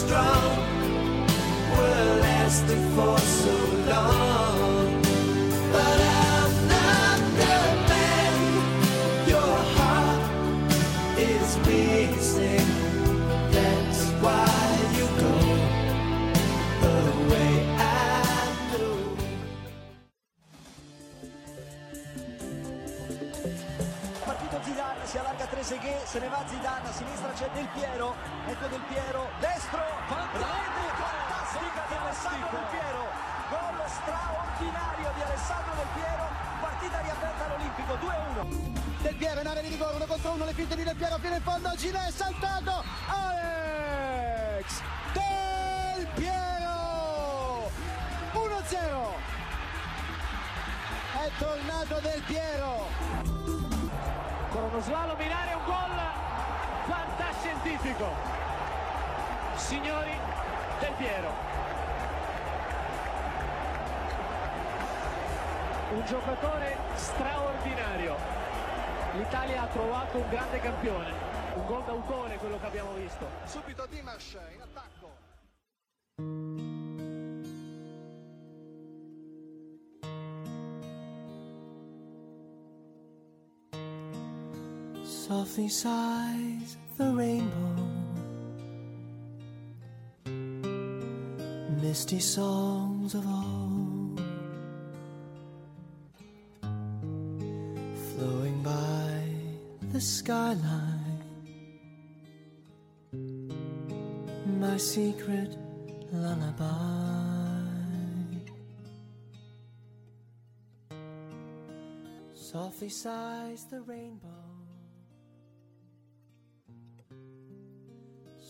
strong were lasting for so long. Se ne va Zidane, a sinistra c'è Del Piero, ecco Del Piero, destro, rete fantastica di Alessandro Del Piero, gol straordinario di Alessandro Del Piero, partita riaperta all'Olimpico, 2-1. Del Piero in area di rigore, uno contro uno, le finte di Del Piero fino in fondo, Gile è saltato, Alex Del Piero, 1-0. È tornato Del Piero. Con uno slalom in area, un gol fantascientifico. Signori Del Piero. Un giocatore straordinario. L'Italia ha trovato un grande campione. Un gol d'autore quello che abbiamo visto. Subito Dimash in attacco. Softly sighs the rainbow. Misty songs of old flowing by the skyline. My secret lullaby. Softly sighs the rainbow.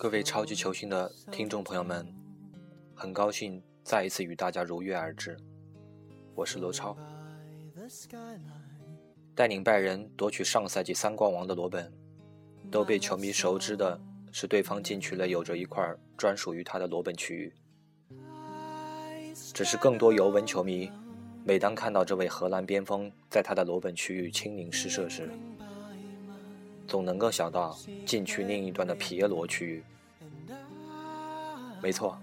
各位超级球星的听众朋友们，很高兴再一次与大家如约而至，我是罗超。带领拜仁夺取上赛季三冠王的罗本，都被球迷熟知的是对方进去了有着一块专属于他的罗本区域。只是更多尤文球迷，每当看到这位荷兰边锋在他的罗本区域亲临试射时，总能够想到禁区另一端的皮耶罗区域。没错，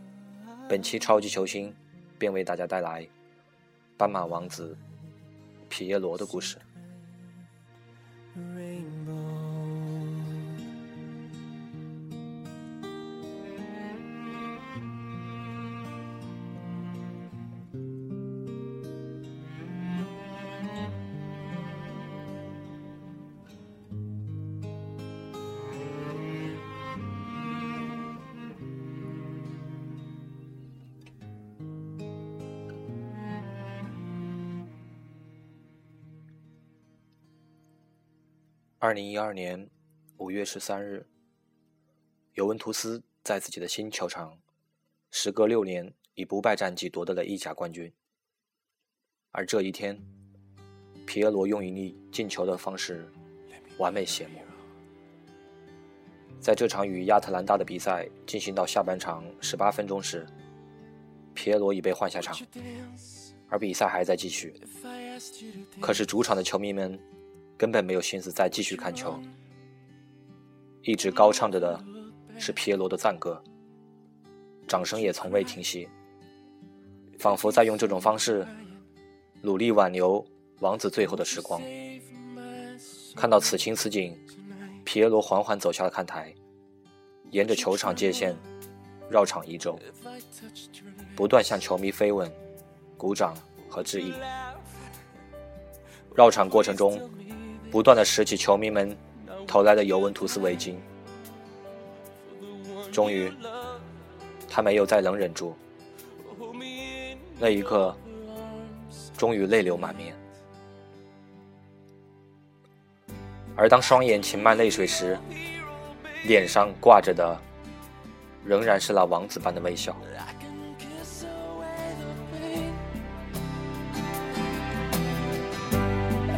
本期超级球星便为大家带来斑马王子皮耶罗的故事。二零一二年五月十三日，尤文图斯在自己的新球场，时隔六年以不败战绩夺得了意甲冠军。而这一天，皮耶罗用一粒进球的方式完美谢幕。在这场与亚特兰大的比赛进行到下半场十八分钟时，皮耶罗已被换下场，而比赛还在继续。可是主场的球迷们根本没有心思再继续看球，一直高唱着的是皮耶罗的赞歌，掌声也从未停息，仿佛在用这种方式努力挽留王子最后的时光。看到此情此景，皮耶罗缓缓走下了看台，沿着球场界限绕场一周，不断向球迷飞吻、鼓掌和致意。绕场过程中，不断的拾起球迷们投来的尤文图斯围巾。终于，他没有再能忍住，那一刻，终于泪流满面。而当双眼噙满泪水时，脸上挂着的仍然是那王子般的微笑。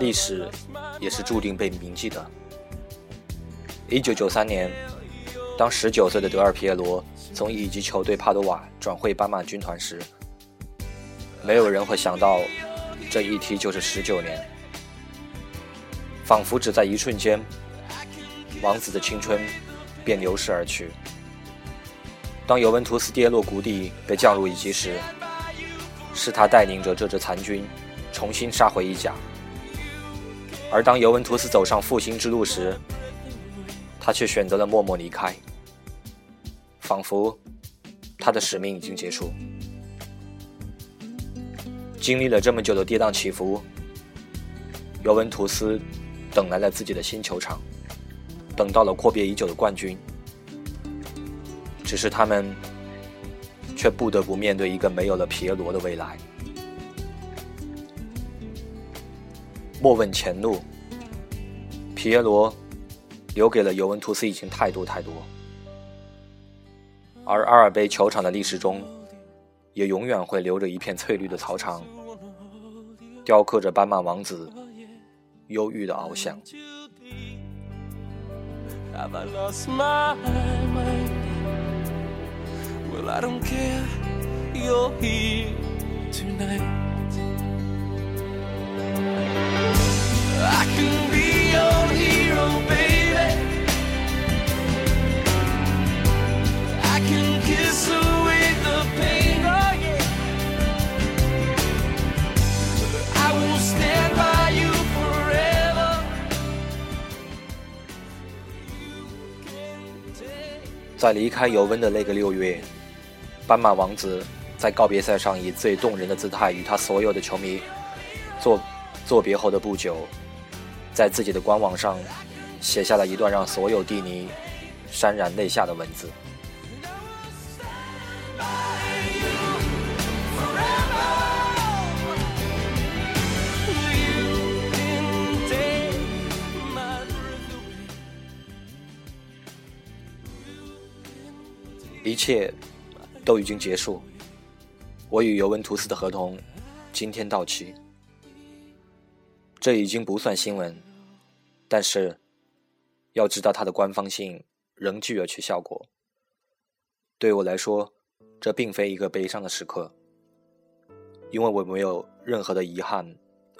历史也是注定被铭记的。一九九三年，当十九岁的德尔皮耶罗从乙级球队帕多瓦转会斑马军团时，没有人会想到，这一踢就是十九年，仿佛只在一瞬间，王子的青春便流逝而去。当尤文图斯跌落谷底，被降入乙级时，是他带领着这支残军重新杀回意甲，而当尤文图斯走上复兴之路时，他却选择了默默离开，仿佛他的使命已经结束。经历了这么久的跌宕起伏，尤文图斯等来了自己的新球场，等到了阔别已久的冠军，只是他们。却不得不面对一个没有了皮耶罗的未来。莫问前路。皮耶罗留给了尤文图斯已经太多太多。而阿尔卑球场的历史中也永远会留着一片翠绿的草场雕刻着斑马王子忧郁的翱翔。Have lost my mind? Will i don't care. You're here tonight. 在离开尤文的那个六月。斑马王子在告别赛上以最动人的姿态与他所有的球迷作作别后的不久，在自己的官网上写下了一段让所有蒂尼潸然泪下的文字。一切。都已经结束，我与尤文图斯的合同今天到期。这已经不算新闻，但是要知道它的官方性仍具有其效果。对我来说，这并非一个悲伤的时刻，因为我没有任何的遗憾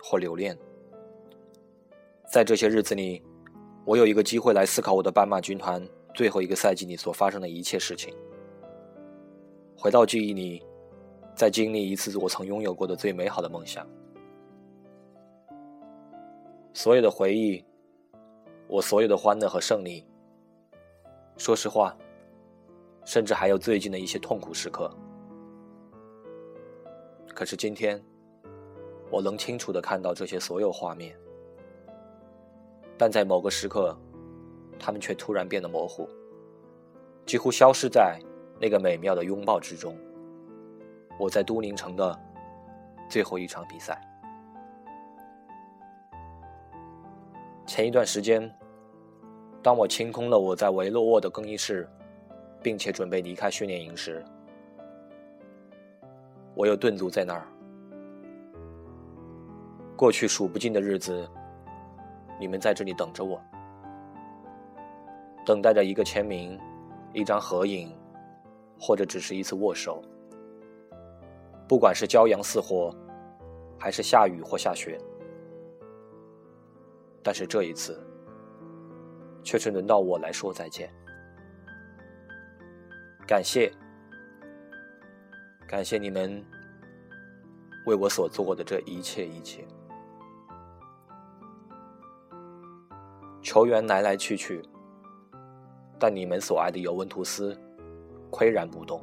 或留恋。在这些日子里，我有一个机会来思考我的斑马军团最后一个赛季里所发生的一切事情。回到记忆里，再经历一次我曾拥有过的最美好的梦想。所有的回忆，我所有的欢乐和胜利。说实话，甚至还有最近的一些痛苦时刻。可是今天，我能清楚的看到这些所有画面，但在某个时刻，他们却突然变得模糊，几乎消失在。那个美妙的拥抱之中，我在都灵城的最后一场比赛。前一段时间，当我清空了我在维洛沃的更衣室，并且准备离开训练营时，我又顿足在那儿。过去数不尽的日子，你们在这里等着我，等待着一个签名，一张合影。或者只是一次握手，不管是骄阳似火，还是下雨或下雪，但是这一次，却是轮到我来说再见。感谢，感谢你们为我所做的这一切一切。球员来来去去，但你们所爱的尤文图斯。岿然不动。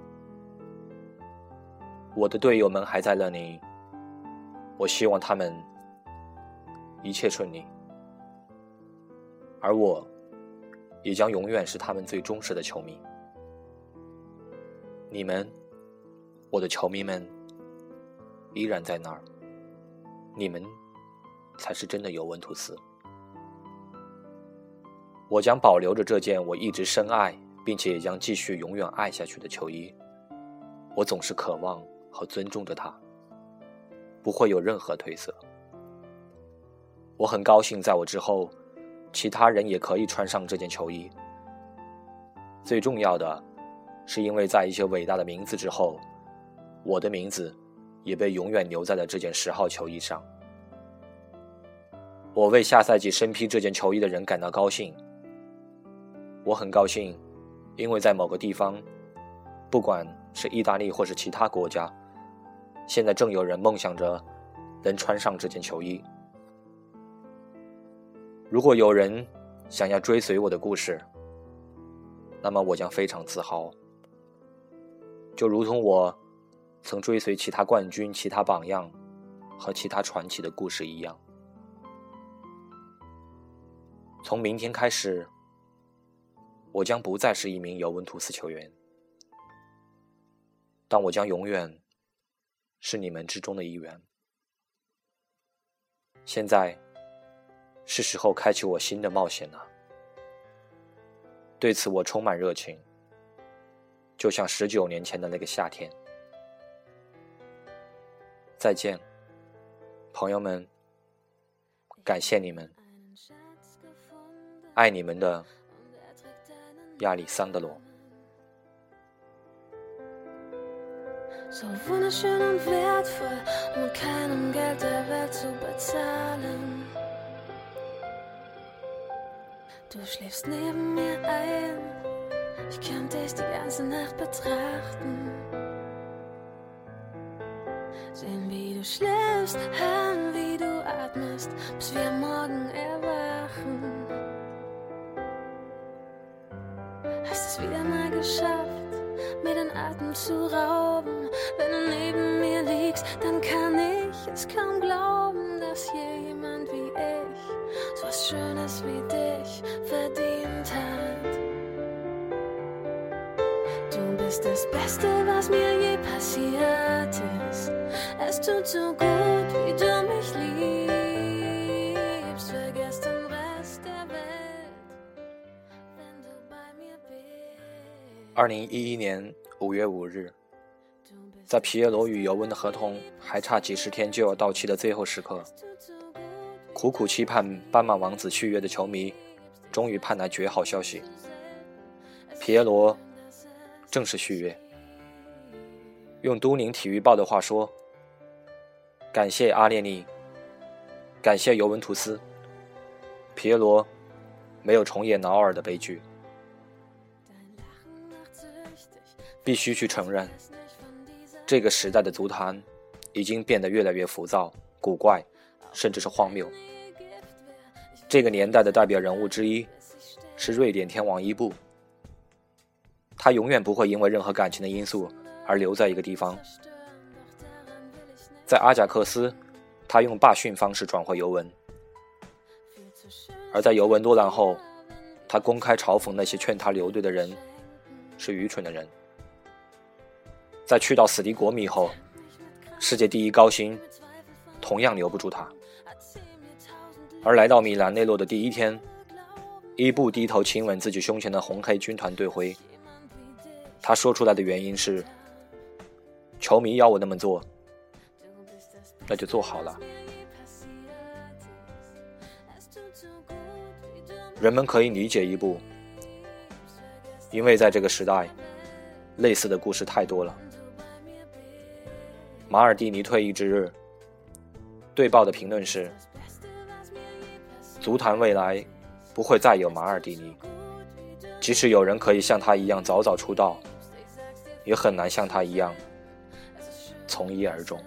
我的队友们还在那里，我希望他们一切顺利，而我也将永远是他们最忠实的球迷。你们，我的球迷们，依然在那儿。你们才是真的尤文图斯。我将保留着这件我一直深爱。并且也将继续永远爱下去的球衣，我总是渴望和尊重着它。不会有任何褪色。我很高兴，在我之后，其他人也可以穿上这件球衣。最重要的，是因为在一些伟大的名字之后，我的名字也被永远留在了这件十号球衣上。我为下赛季身披这件球衣的人感到高兴。我很高兴，因为在某个地方，不管是意大利或是其他国家，现在正有人梦想着能穿上这件球衣。如果有人想要追随我的故事，那么我将非常自豪，就如同我曾追随其他冠军、其他榜样和其他传奇的故事一样。从明天开始，我将不再是一名尤文图斯球员，但我将永远是你们之中的一员。现在。是时候开启我新的冒险了。对此我充满热情，就像十九年前的那个夏天。再见，朋友们，感谢你们，爱你们的亚历桑德罗。Du schläfst neben mir ein. Ich kann dich die ganze Nacht betrachten. Sehen, wie du schläfst, hören, wie du atmest, bis wir morgen erwachen. Hast es wieder mal geschafft, mir den Atem zu rauben. Wenn du neben mir liegst, dann kann ich es kaum glauben, dass hier Schönes wie dich verdient hat. Du bist das Beste, was mir je passiert ist. Es tut so gut, wie du mich liebst. Vergesst den Rest der Welt, wenn du bei mir bist. 二零一一年五月五日，在皮耶罗与尤文的合同还差几十天就要到期的最后时刻，苦苦期盼斑马王子续约的球迷。终于盼来绝好消息，皮耶罗正式续约。用都宁体育报的话说：“感谢阿列尼，感谢尤文图斯，皮耶罗没有重演劳尔的悲剧。”必须去承认，这个时代的足坛已经变得越来越浮躁、古怪，甚至是荒谬。这个年代的代表人物之一是瑞典天王伊布，他永远不会因为任何感情的因素而留在一个地方。在阿贾克斯，他用罢训方式转回尤文；而在尤文落难后，他公开嘲讽那些劝他留队的人是愚蠢的人。在去到死敌国米后，世界第一高薪同样留不住他。而来到米兰内洛的第一天，伊布低头亲吻自己胸前的红黑军团队徽。他说出来的原因是：球迷要我那么做，那就做好了。人们可以理解伊布，因为在这个时代，类似的故事太多了。马尔蒂尼退役之日，对报的评论是。足坛未来不会再有马尔蒂尼，即使有人可以像他一样早早出道，也很难像他一样从一而终。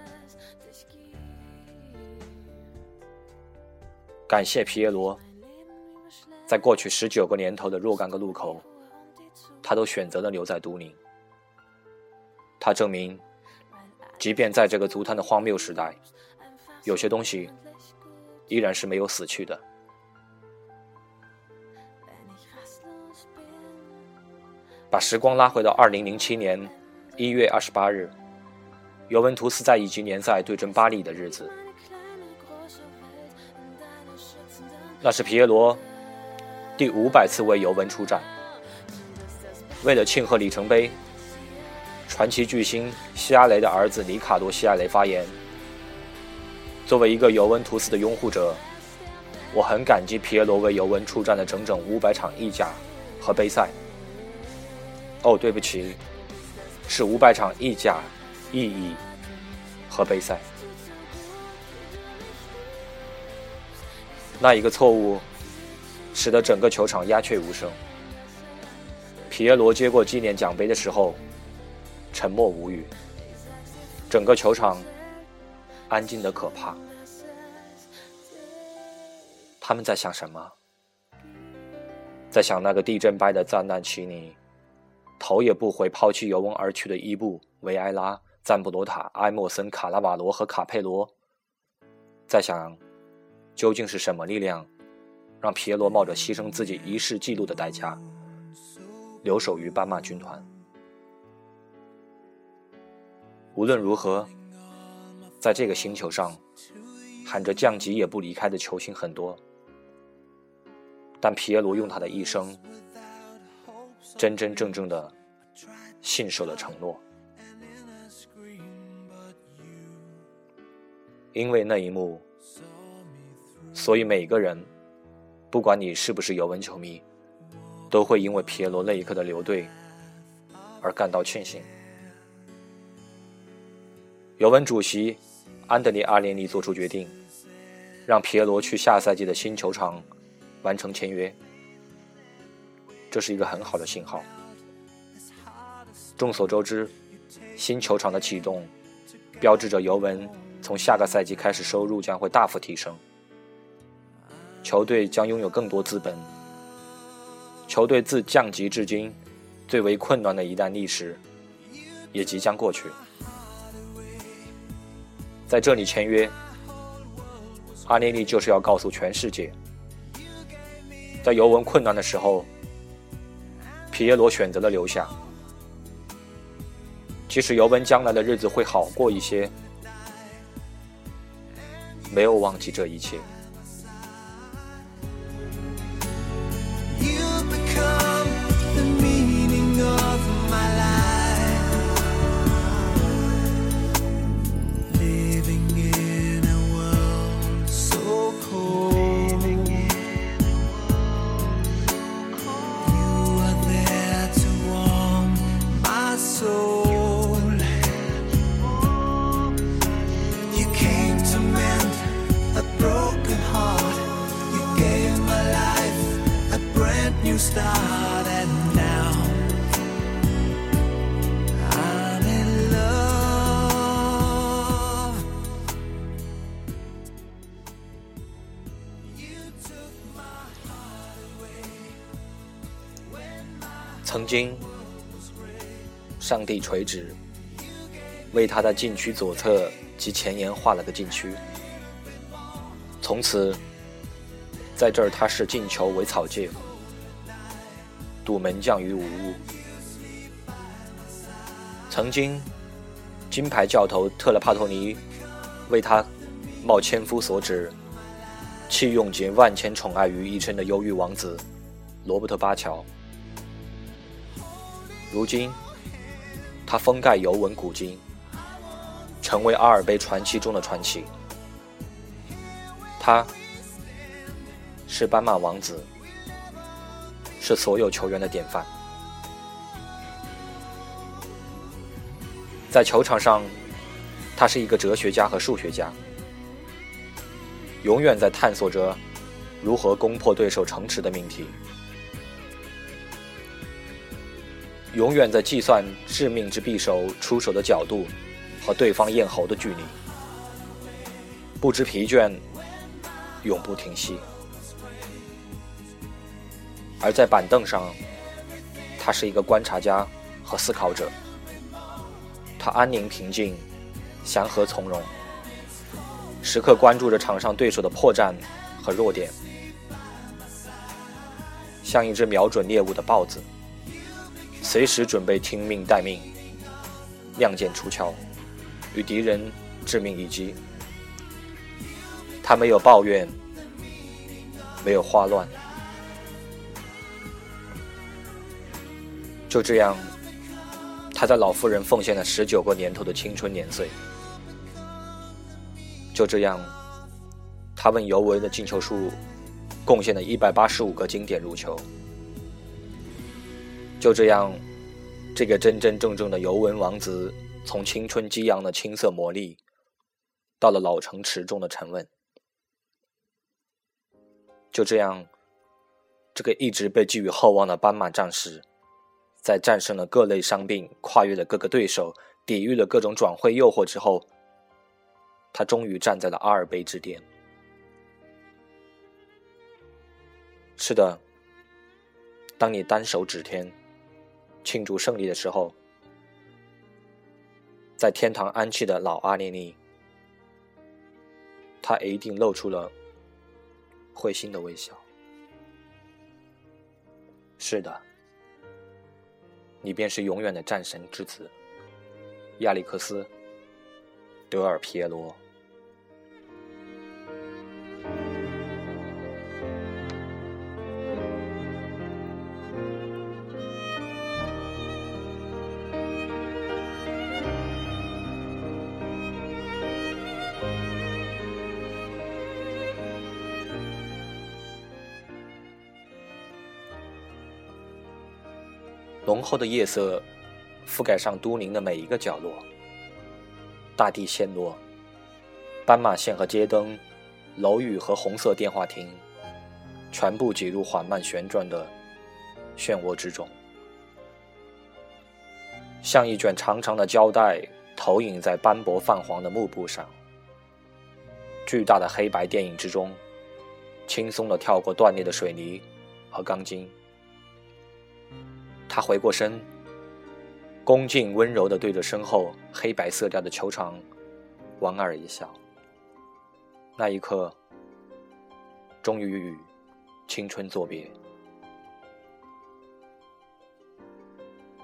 感谢皮耶罗，在过去十九个年头的若干个路口，他都选择了留在都灵。他证明，即便在这个足坛的荒谬时代，有些东西依然是没有死去的。把时光拉回到二零零七年一月二十八日，尤文图斯在乙级联赛对阵巴黎的日子。那是皮耶罗第五百次为尤文出战。为了庆贺里程碑，传奇巨星希亚雷的儿子里卡多·希亚雷发言：“作为一个尤文图斯的拥护者，我很感激皮耶罗为尤文出战了整整五百场意甲和杯赛。哦，对不起，是五百场意甲、意乙和杯赛。那一个错误，使得整个球场鸦雀无声。皮耶罗接过纪念奖杯的时候，沉默无语。整个球场安静的可怕。他们在想什么？在想那个地震般的赞纳奇尼，头也不回抛弃尤文而去的伊布、维埃拉、赞布罗塔、埃莫森、卡拉瓦罗和卡佩罗。在想。究竟是什么力量，让皮耶罗冒着牺牲自己一世纪录的代价，留守于斑马军团？无论如何，在这个星球上，喊着降级也不离开的球星很多，但皮耶罗用他的一生，真真正正的信守了承诺，因为那一幕。所以每个人，不管你是不是尤文球迷，都会因为皮耶罗那一刻的留队而感到庆幸。尤文主席安德烈阿连尼做出决定，让皮耶罗去下赛季的新球场完成签约，这是一个很好的信号。众所周知，新球场的启动标志着尤文从下个赛季开始收入将会大幅提升。球队将拥有更多资本。球队自降级至今最为困难的一段历史也即将过去。在这里签约，阿涅利就是要告诉全世界，在尤文困难的时候，皮耶罗选择了留下。即使尤文将来的日子会好过一些，没有忘记这一切。经，上帝垂直，为他的禁区左侧及前沿画了个禁区。从此，在这儿他视进球为草芥，堵门将于无物。曾经，金牌教头特勒帕托尼为他冒千夫所指，弃用集万千宠爱于一身的忧郁王子罗伯特巴乔。如今，他封盖尤文古今，成为阿尔卑传奇中的传奇。他是斑马王子，是所有球员的典范。在球场上，他是一个哲学家和数学家，永远在探索着如何攻破对手城池的命题。永远在计算致命之匕首出手的角度和对方咽喉的距离，不知疲倦，永不停息。而在板凳上，他是一个观察家和思考者。他安宁平静，祥和从容，时刻关注着场上对手的破绽和弱点，像一只瞄准猎物的豹子。随时准备听命待命，亮剑出鞘，与敌人致命一击。他没有抱怨，没有慌乱，就这样，他在老妇人奉献了十九个年头的青春年岁。就这样，他为尤文的进球数贡献了一百八十五个经典入球。就这样，这个真真正正的尤文王子，从青春激昂的青涩魔力，到了老成持重的沉稳。就这样，这个一直被寄予厚望的斑马战士，在战胜了各类伤病、跨越了各个对手、抵御了各种转会诱惑之后，他终于站在了阿尔卑之巅。是的，当你单手指天，庆祝胜利的时候，在天堂安息的老阿涅尼，他一定露出了会心的微笑。是的，你便是永远的战神之子，亚历克斯·德尔皮耶罗。浓厚的夜色覆盖上都灵的每一个角落，大地陷落，斑马线和街灯，楼宇和红色电话亭，全部挤入缓慢旋转的漩涡之中，像一卷长长的胶带投影在斑驳泛黄的幕布上。巨大的黑白电影之中，轻松地跳过断裂的水泥和钢筋。他回过身，恭敬温柔地对着身后黑白色调的球场莞尔一笑。那一刻，终于与青春作别。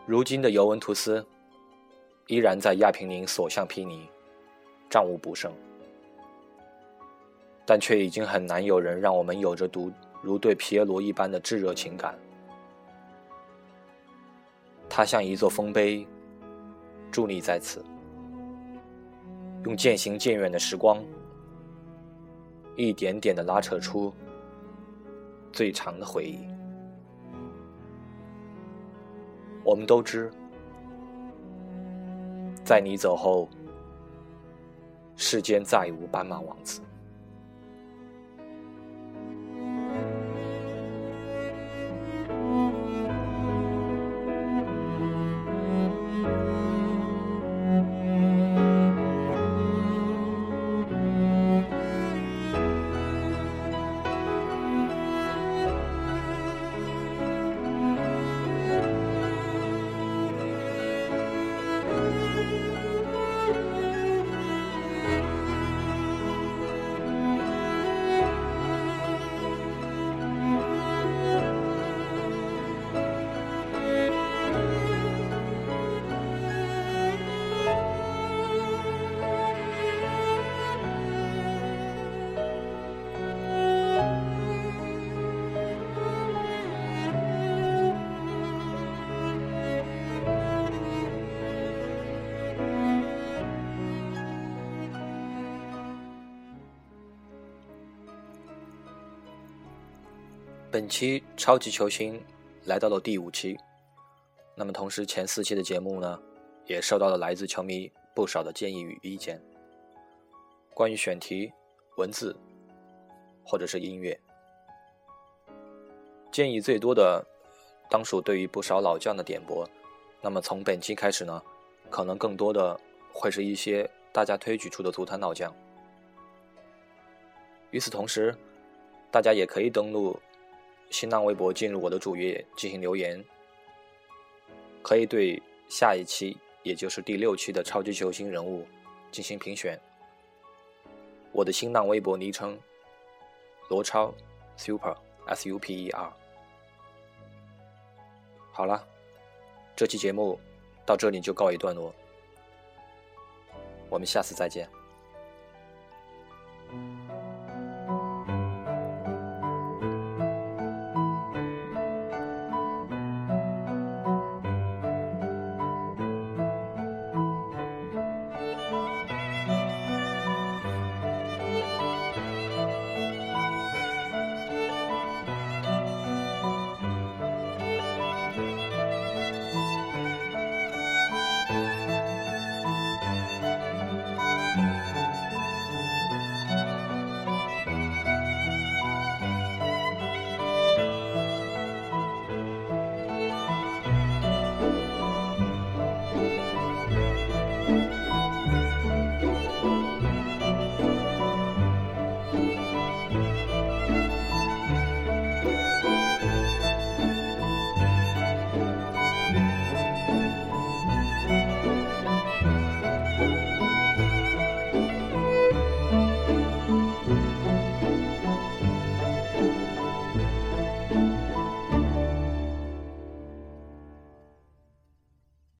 如今的尤文图斯依然在亚平宁所向披靡，战无不胜，但却已经很难有人让我们有着读如对皮耶罗一般的炙热情感。它像一座丰碑，伫立在此，用渐行渐远的时光，一点点的拉扯出最长的回忆。我们都知，在你走后，世间再无斑马王子。本期超级球星来到了第五期，那么同时前四期的节目呢，也受到了来自球迷不少的建议与意见。关于选题、文字或者是音乐，建议最多的当属对于不少老将的点拨。那么从本期开始呢，可能更多的会是一些大家推举出的足坛老将。与此同时，大家也可以登录。新浪微博进入我的主页进行留言，可以对下一期，也就是第六期的超级球星人物进行评选。我的新浪微博昵称罗超 Super S U P E R。好了，这期节目到这里就告一段落，我们下次再见。